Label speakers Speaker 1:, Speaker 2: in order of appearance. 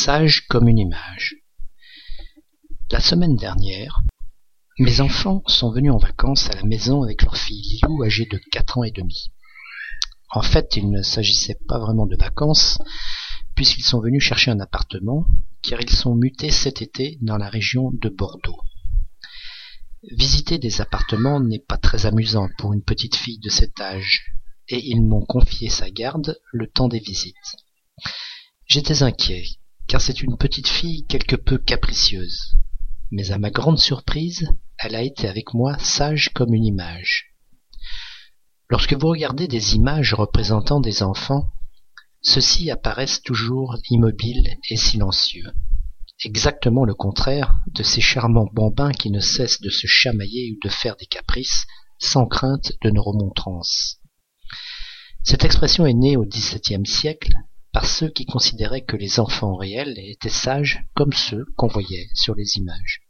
Speaker 1: Sage comme une image. La semaine dernière, mes enfants sont venus en vacances à la maison avec leur fille Lilou âgée de quatre ans et demi. En fait, il ne s'agissait pas vraiment de vacances, puisqu'ils sont venus chercher un appartement, car ils sont mutés cet été dans la région de Bordeaux. Visiter des appartements n'est pas très amusant pour une petite fille de cet âge, et ils m'ont confié sa garde le temps des visites. J'étais inquiet, car c'est une petite fille quelque peu capricieuse. Mais à ma grande surprise, elle a été avec moi sage comme une image. Lorsque vous regardez des images représentant des enfants, ceux-ci apparaissent toujours immobiles et silencieux exactement le contraire de ces charmants bambins qui ne cessent de se chamailler ou de faire des caprices sans crainte de nos remontrances. Cette expression est née au XVIIe siècle par ceux qui considéraient que les enfants réels étaient sages comme ceux qu'on voyait sur les images.